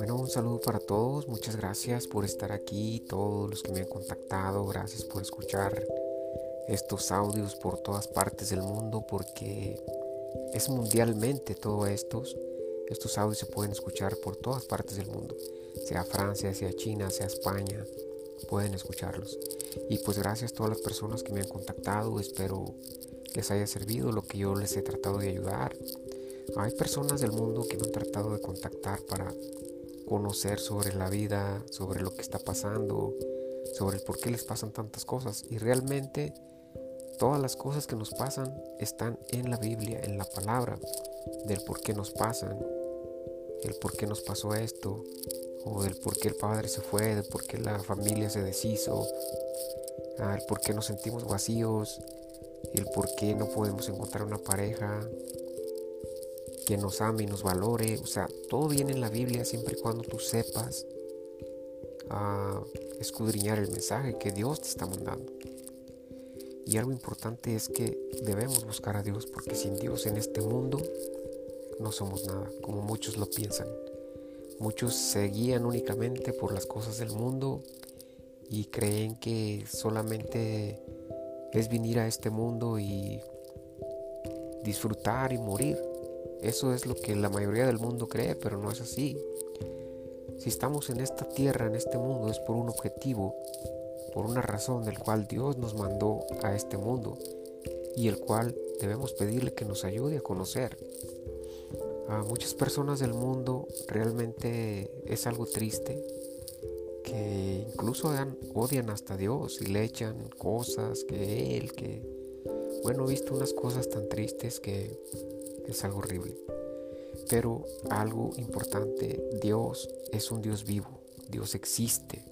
Bueno, un saludo para todos, muchas gracias por estar aquí, todos los que me han contactado, gracias por escuchar estos audios por todas partes del mundo porque es mundialmente todo estos. Estos audios se pueden escuchar por todas partes del mundo, sea Francia, sea China, sea España, pueden escucharlos. Y pues gracias a todas las personas que me han contactado, espero les haya servido lo que yo les he tratado de ayudar. Hay personas del mundo que me han tratado de contactar para conocer sobre la vida, sobre lo que está pasando, sobre el por qué les pasan tantas cosas. Y realmente todas las cosas que nos pasan están en la Biblia, en la palabra, del por qué nos pasan, el por qué nos pasó esto, o del por qué el padre se fue, del por qué la familia se deshizo, el por qué nos sentimos vacíos, el por qué no podemos encontrar una pareja que nos ame y nos valore. O sea, todo viene en la Biblia siempre y cuando tú sepas ah, escudriñar el mensaje que Dios te está mandando. Y algo importante es que debemos buscar a Dios porque sin Dios en este mundo no somos nada, como muchos lo piensan. Muchos se guían únicamente por las cosas del mundo y creen que solamente es venir a este mundo y disfrutar y morir. Eso es lo que la mayoría del mundo cree, pero no es así. Si estamos en esta tierra, en este mundo, es por un objetivo, por una razón del cual Dios nos mandó a este mundo y el cual debemos pedirle que nos ayude a conocer. A muchas personas del mundo realmente es algo triste que incluso odian hasta Dios y le echan cosas que Él, que... Bueno, he visto unas cosas tan tristes que es algo horrible. Pero algo importante, Dios es un Dios vivo, Dios existe.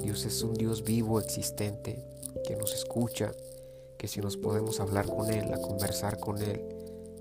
Dios es un Dios vivo, existente, que nos escucha, que si nos podemos hablar con Él, a conversar con Él,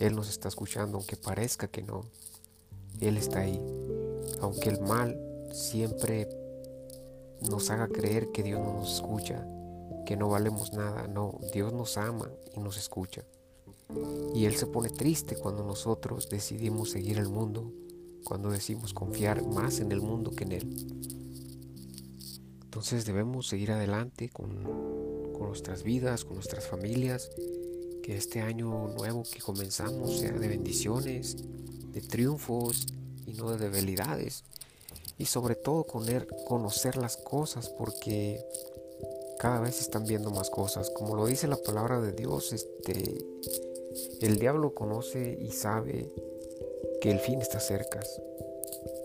Él nos está escuchando, aunque parezca que no. Él está ahí. Aunque el mal siempre nos haga creer que Dios no nos escucha, que no valemos nada. No, Dios nos ama y nos escucha. Y Él se pone triste cuando nosotros decidimos seguir el mundo, cuando decimos confiar más en el mundo que en Él. Entonces debemos seguir adelante con, con nuestras vidas, con nuestras familias, que este año nuevo que comenzamos sea de bendiciones, de triunfos y no de debilidades y sobre todo conocer las cosas porque cada vez están viendo más cosas. Como lo dice la palabra de Dios, este, el diablo conoce y sabe que el fin está cerca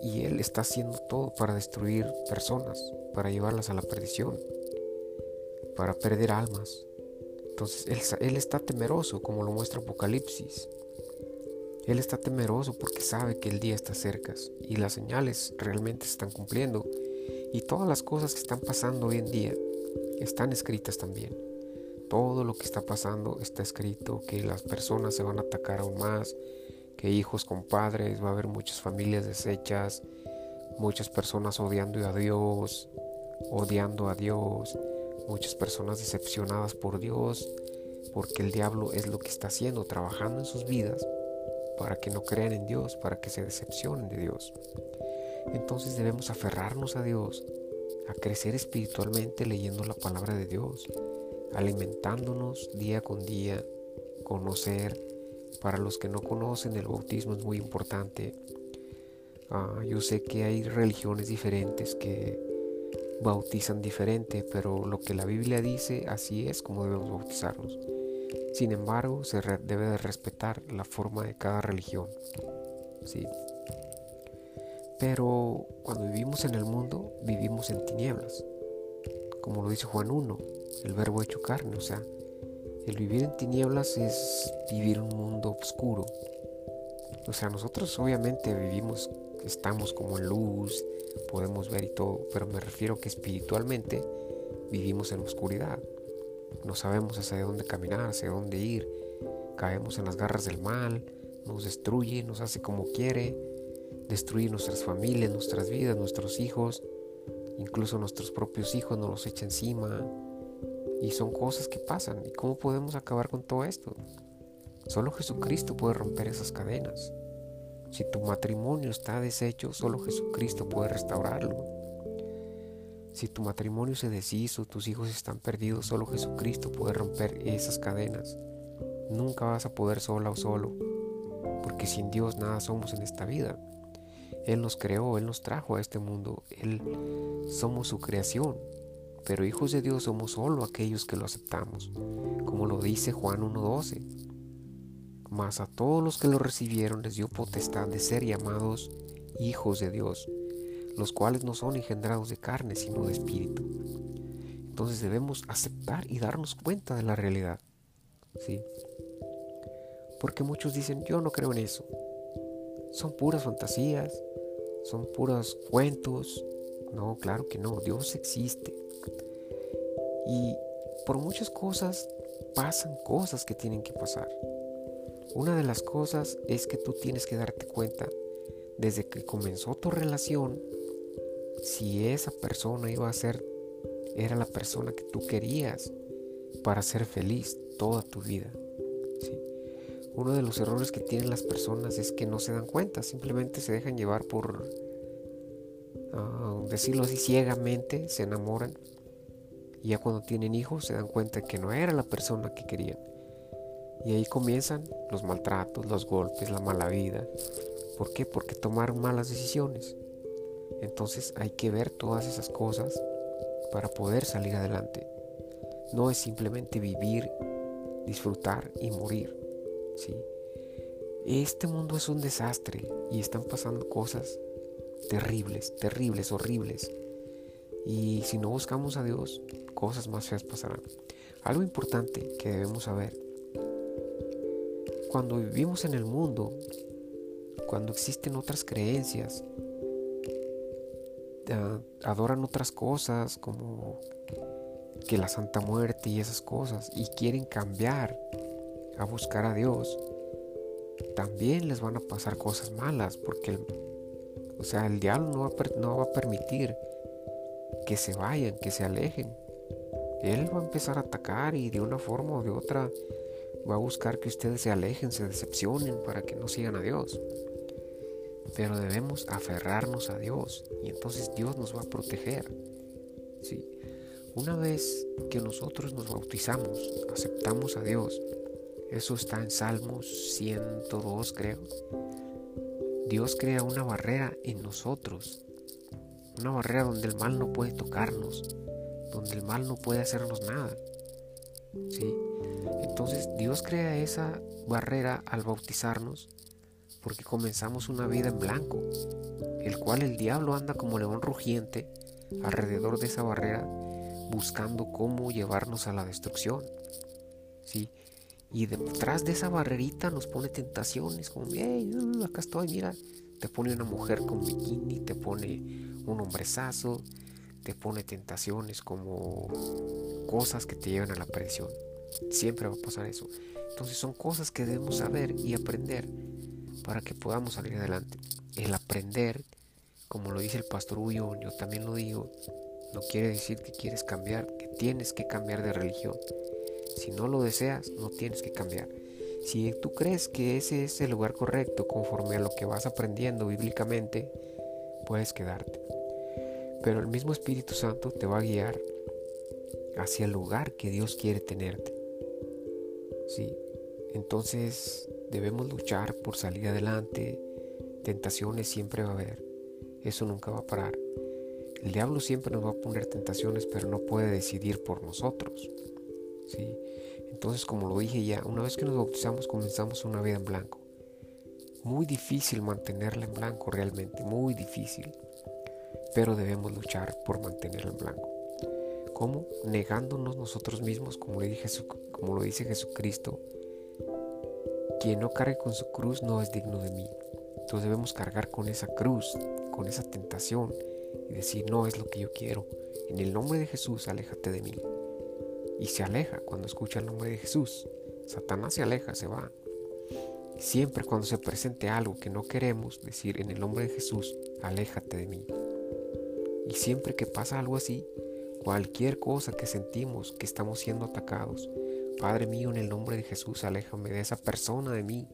y él está haciendo todo para destruir personas, para llevarlas a la perdición, para perder almas. Entonces él, él está temeroso, como lo muestra Apocalipsis. Él está temeroso porque sabe que el día está cerca y las señales realmente se están cumpliendo y todas las cosas que están pasando hoy en día están escritas también. Todo lo que está pasando está escrito, que las personas se van a atacar aún más, que hijos con padres, va a haber muchas familias deshechas, muchas personas odiando a Dios, odiando a Dios, muchas personas decepcionadas por Dios, porque el diablo es lo que está haciendo, trabajando en sus vidas para que no crean en Dios, para que se decepcionen de Dios. Entonces debemos aferrarnos a Dios, a crecer espiritualmente leyendo la palabra de Dios, alimentándonos día con día, conocer. Para los que no conocen, el bautismo es muy importante. Ah, yo sé que hay religiones diferentes que bautizan diferente, pero lo que la Biblia dice, así es como debemos bautizarnos. Sin embargo, se debe de respetar la forma de cada religión. ¿sí? Pero cuando vivimos en el mundo, vivimos en tinieblas. Como lo dice Juan 1, el verbo hecho carne. O sea, el vivir en tinieblas es vivir un mundo oscuro. O sea, nosotros obviamente vivimos, estamos como en luz, podemos ver y todo, pero me refiero que espiritualmente vivimos en oscuridad. No sabemos hacia dónde caminar, hacia dónde ir. Caemos en las garras del mal, nos destruye, nos hace como quiere, destruye nuestras familias, nuestras vidas, nuestros hijos, incluso nuestros propios hijos nos los echa encima. Y son cosas que pasan. ¿Y cómo podemos acabar con todo esto? Solo Jesucristo puede romper esas cadenas. Si tu matrimonio está deshecho, solo Jesucristo puede restaurarlo. Si tu matrimonio se deshizo, tus hijos están perdidos, solo Jesucristo puede romper esas cadenas. Nunca vas a poder sola o solo, porque sin Dios nada somos en esta vida. Él nos creó, Él nos trajo a este mundo, Él somos su creación, pero hijos de Dios somos solo aquellos que lo aceptamos, como lo dice Juan 1.12. Mas a todos los que lo recibieron les dio potestad de ser llamados hijos de Dios, los cuales no son engendrados de carne, sino de espíritu. Entonces debemos aceptar y darnos cuenta de la realidad. ¿sí? Porque muchos dicen, yo no creo en eso. Son puras fantasías, son puros cuentos. No, claro que no, Dios existe. Y por muchas cosas pasan cosas que tienen que pasar. Una de las cosas es que tú tienes que darte cuenta desde que comenzó tu relación si esa persona iba a ser era la persona que tú querías para ser feliz toda tu vida. Uno de los errores que tienen las personas es que no se dan cuenta, simplemente se dejan llevar por, uh, decirlo así, ciegamente, se enamoran y ya cuando tienen hijos se dan cuenta que no era la persona que querían. Y ahí comienzan los maltratos, los golpes, la mala vida. ¿Por qué? Porque tomaron malas decisiones. Entonces hay que ver todas esas cosas para poder salir adelante. No es simplemente vivir, disfrutar y morir. ¿sí? Este mundo es un desastre y están pasando cosas terribles, terribles, horribles. Y si no buscamos a Dios, cosas más feas pasarán. Algo importante que debemos saber. Cuando vivimos en el mundo, cuando existen otras creencias, adoran otras cosas como que la Santa Muerte y esas cosas y quieren cambiar a buscar a Dios, también les van a pasar cosas malas porque o sea, el diablo no va, a permitir que se vayan, que se alejen. Él va a empezar a atacar y de una forma o de otra va a buscar que ustedes se alejen, se decepcionen para que no sigan a Dios. Pero debemos aferrarnos a Dios y entonces Dios nos va a proteger. ¿sí? Una vez que nosotros nos bautizamos, aceptamos a Dios, eso está en Salmos 102 creo. Dios crea una barrera en nosotros, una barrera donde el mal no puede tocarnos, donde el mal no puede hacernos nada. ¿sí? Entonces Dios crea esa barrera al bautizarnos porque comenzamos una vida en blanco, el cual el diablo anda como león rugiente alrededor de esa barrera buscando cómo llevarnos a la destrucción. ¿sí? Y detrás de esa barrerita nos pone tentaciones, como, hey, uh, acá estoy, mira, te pone una mujer con bikini, te pone un hombrezazo, te pone tentaciones como cosas que te llevan a la perdición. Siempre va a pasar eso. Entonces son cosas que debemos saber y aprender para que podamos salir adelante. El aprender, como lo dice el pastor Ullón, yo también lo digo, no quiere decir que quieres cambiar, que tienes que cambiar de religión. Si no lo deseas, no tienes que cambiar. Si tú crees que ese es el lugar correcto conforme a lo que vas aprendiendo bíblicamente, puedes quedarte. Pero el mismo Espíritu Santo te va a guiar hacia el lugar que Dios quiere tenerte. Sí, entonces debemos luchar por salir adelante. Tentaciones siempre va a haber. Eso nunca va a parar. El diablo siempre nos va a poner tentaciones, pero no puede decidir por nosotros. Entonces, como lo dije ya, una vez que nos bautizamos comenzamos una vida en blanco. Muy difícil mantenerla en blanco realmente, muy difícil. Pero debemos luchar por mantenerla en blanco. ¿Cómo? Negándonos nosotros mismos, como, dije, como lo dice Jesucristo. Quien no cargue con su cruz no es digno de mí. Entonces debemos cargar con esa cruz, con esa tentación y decir, no es lo que yo quiero. En el nombre de Jesús, aléjate de mí y se aleja cuando escucha el nombre de Jesús. Satanás se aleja, se va. Siempre cuando se presente algo que no queremos, decir en el nombre de Jesús, aléjate de mí. Y siempre que pasa algo así, cualquier cosa que sentimos que estamos siendo atacados, Padre mío, en el nombre de Jesús, aléjame de esa persona de mí.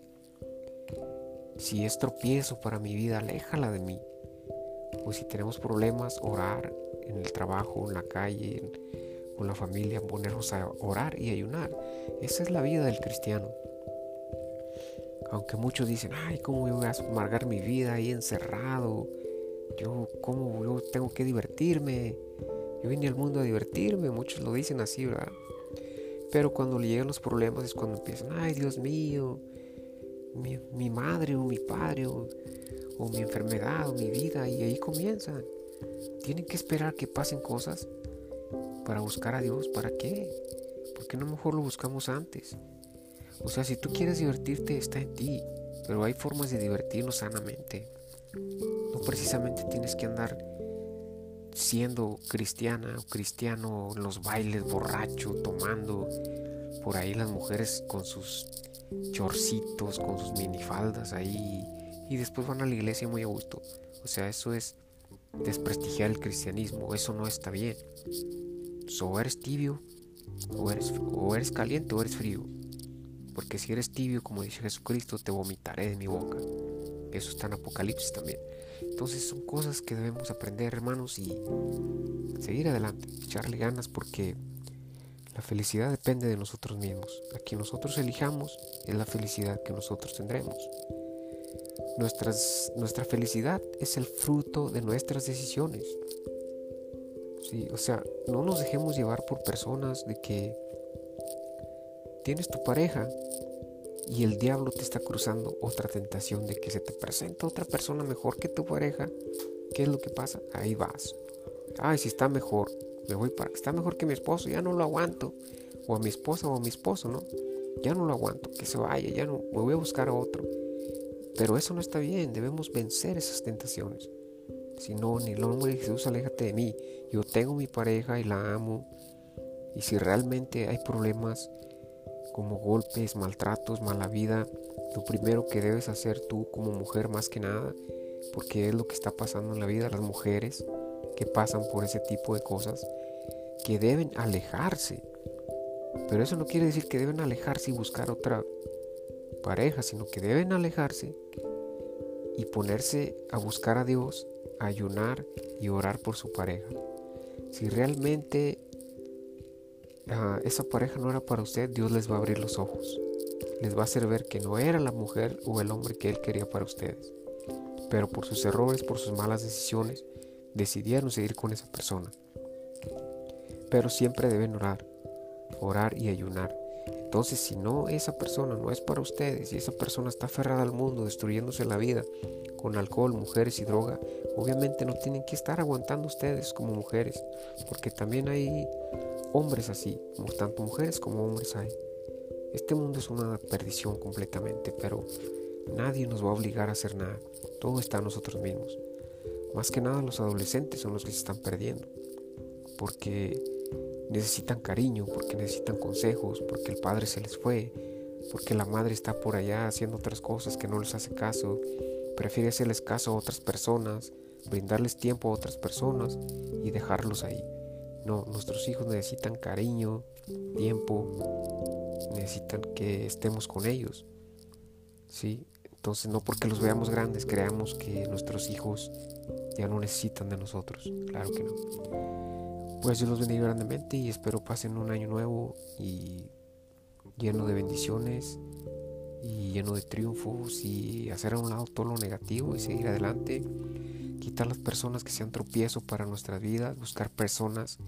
Si es tropiezo para mi vida, aléjala de mí. O si tenemos problemas, orar en el trabajo, en la calle, con la familia, ponernos a orar y ayunar. Esa es la vida del cristiano. Aunque muchos dicen, ay, ¿cómo voy a amargar mi vida ahí encerrado? Yo, ¿cómo yo tengo que divertirme? Yo vine al mundo a divertirme, muchos lo dicen así, ¿verdad? Pero cuando le llegan los problemas es cuando empiezan, ay, Dios mío, mi, madre o mi padre o, o mi enfermedad o mi vida, y ahí comienzan. Tienen que esperar que pasen cosas para buscar a Dios. ¿Para qué? ¿Por qué no mejor lo buscamos antes? O sea, si tú quieres divertirte, está en ti. Pero hay formas de divertirnos sanamente. No precisamente tienes que andar siendo cristiana o cristiano en los bailes, borracho, tomando. Por ahí las mujeres con sus chorcitos, con sus minifaldas ahí. Y después van a la iglesia muy a gusto. O sea, eso es desprestigiar el cristianismo. Eso no está bien. O eres tibio, o eres, o eres caliente, o eres frío. Porque si eres tibio, como dice Jesucristo, te vomitaré de mi boca. Eso está en Apocalipsis también. Entonces son cosas que debemos aprender, hermanos, y seguir adelante, echarle ganas porque la felicidad depende de nosotros mismos. A quien nosotros elijamos es la felicidad que nosotros tendremos. Nuestras, nuestra felicidad es el fruto de nuestras decisiones. Sí, o sea, no nos dejemos llevar por personas de que tienes tu pareja y el diablo te está cruzando otra tentación de que se te presenta otra persona mejor que tu pareja, ¿qué es lo que pasa? Ahí vas. Ay, si está mejor, me voy para está mejor que mi esposo, ya no lo aguanto. O a mi esposa o a mi esposo, ¿no? Ya no lo aguanto, que se vaya, ya no, me voy a buscar a otro. Pero eso no está bien, debemos vencer esas tentaciones. Si no, ni el nombre de Jesús, aléjate de mí. Yo tengo mi pareja y la amo. Y si realmente hay problemas, como golpes, maltratos, mala vida, lo primero que debes hacer tú como mujer más que nada, porque es lo que está pasando en la vida las mujeres que pasan por ese tipo de cosas, que deben alejarse. Pero eso no quiere decir que deben alejarse y buscar otra pareja, sino que deben alejarse y ponerse a buscar a Dios, ayunar y orar por su pareja. Si realmente esa pareja no era para usted, Dios les va a abrir los ojos. Les va a hacer ver que no era la mujer o el hombre que Él quería para ustedes. Pero por sus errores, por sus malas decisiones, decidieron seguir con esa persona. Pero siempre deben orar, orar y ayunar. Entonces, si no, esa persona no es para ustedes y esa persona está aferrada al mundo, destruyéndose la vida con alcohol, mujeres y droga, obviamente no tienen que estar aguantando ustedes como mujeres, porque también hay hombres así, tanto mujeres como hombres hay. Este mundo es una perdición completamente, pero nadie nos va a obligar a hacer nada. Todo está en nosotros mismos. Más que nada los adolescentes son los que se están perdiendo, porque necesitan cariño, porque necesitan consejos, porque el padre se les fue, porque la madre está por allá haciendo otras cosas que no les hace caso, prefiere hacerles caso a otras personas, brindarles tiempo a otras personas y dejarlos ahí. No, nuestros hijos necesitan cariño, tiempo, necesitan que estemos con ellos. ¿Sí? Entonces no porque los veamos grandes creamos que nuestros hijos ya no necesitan de nosotros. Claro que no. Pues Dios los bendiga grandemente y espero pasen un año nuevo y lleno de bendiciones y lleno de triunfos y hacer a un lado todo lo negativo y seguir adelante quitar las personas que sean tropiezo para nuestra vida, buscar personas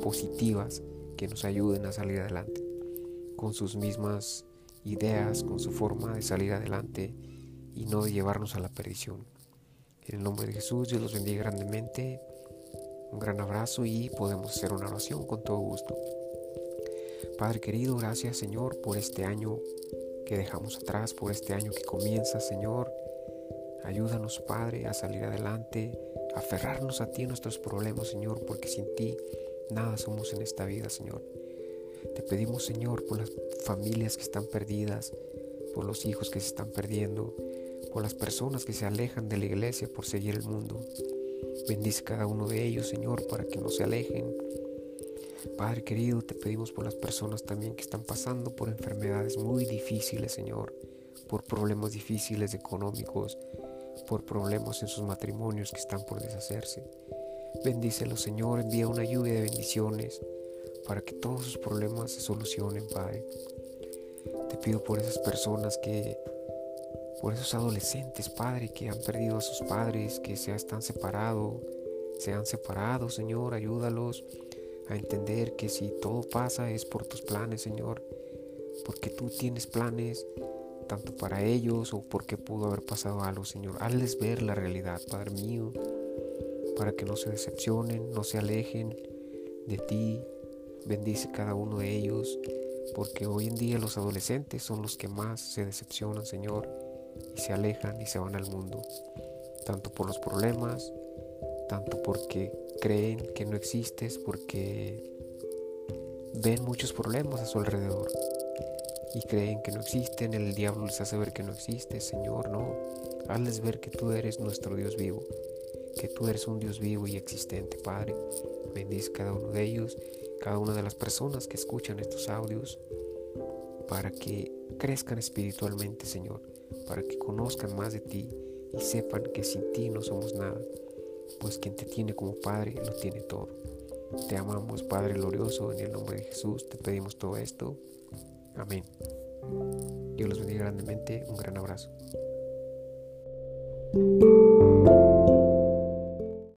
positivas que nos ayuden a salir adelante, con sus mismas ideas, con su forma de salir adelante y no de llevarnos a la perdición. En el nombre de Jesús, Dios los bendiga grandemente. Un gran abrazo y podemos hacer una oración con todo gusto. Padre querido, gracias Señor por este año que dejamos atrás, por este año que comienza, Señor. Ayúdanos, Padre, a salir adelante, a aferrarnos a ti en nuestros problemas, Señor, porque sin ti nada somos en esta vida, Señor. Te pedimos, Señor, por las familias que están perdidas, por los hijos que se están perdiendo, por las personas que se alejan de la iglesia por seguir el mundo. Bendice cada uno de ellos, Señor, para que no se alejen. Padre querido, te pedimos por las personas también que están pasando por enfermedades muy difíciles, Señor por problemas difíciles económicos, por problemas en sus matrimonios que están por deshacerse. Bendícelos, Señor, envía una lluvia de bendiciones para que todos sus problemas se solucionen, Padre. Te pido por esas personas que, por esos adolescentes, Padre, que han perdido a sus padres, que se están separados, se han separado, Señor, ayúdalos a entender que si todo pasa es por tus planes, Señor, porque tú tienes planes tanto para ellos o porque pudo haber pasado algo, Señor. Hazles ver la realidad, Padre mío, para que no se decepcionen, no se alejen de ti. Bendice cada uno de ellos, porque hoy en día los adolescentes son los que más se decepcionan, Señor, y se alejan y se van al mundo, tanto por los problemas, tanto porque creen que no existes, porque ven muchos problemas a su alrededor y creen que no existen, el diablo les hace ver que no existe, Señor, no, hazles ver que tú eres nuestro Dios vivo, que tú eres un Dios vivo y existente, Padre. Bendice cada uno de ellos, cada una de las personas que escuchan estos audios, para que crezcan espiritualmente, Señor, para que conozcan más de ti y sepan que sin ti no somos nada pues quien te tiene como Padre lo tiene todo. Te amamos, Padre glorioso, en el nombre de Jesús te pedimos todo esto. Amén. Dios los bendiga grandemente. Un gran abrazo.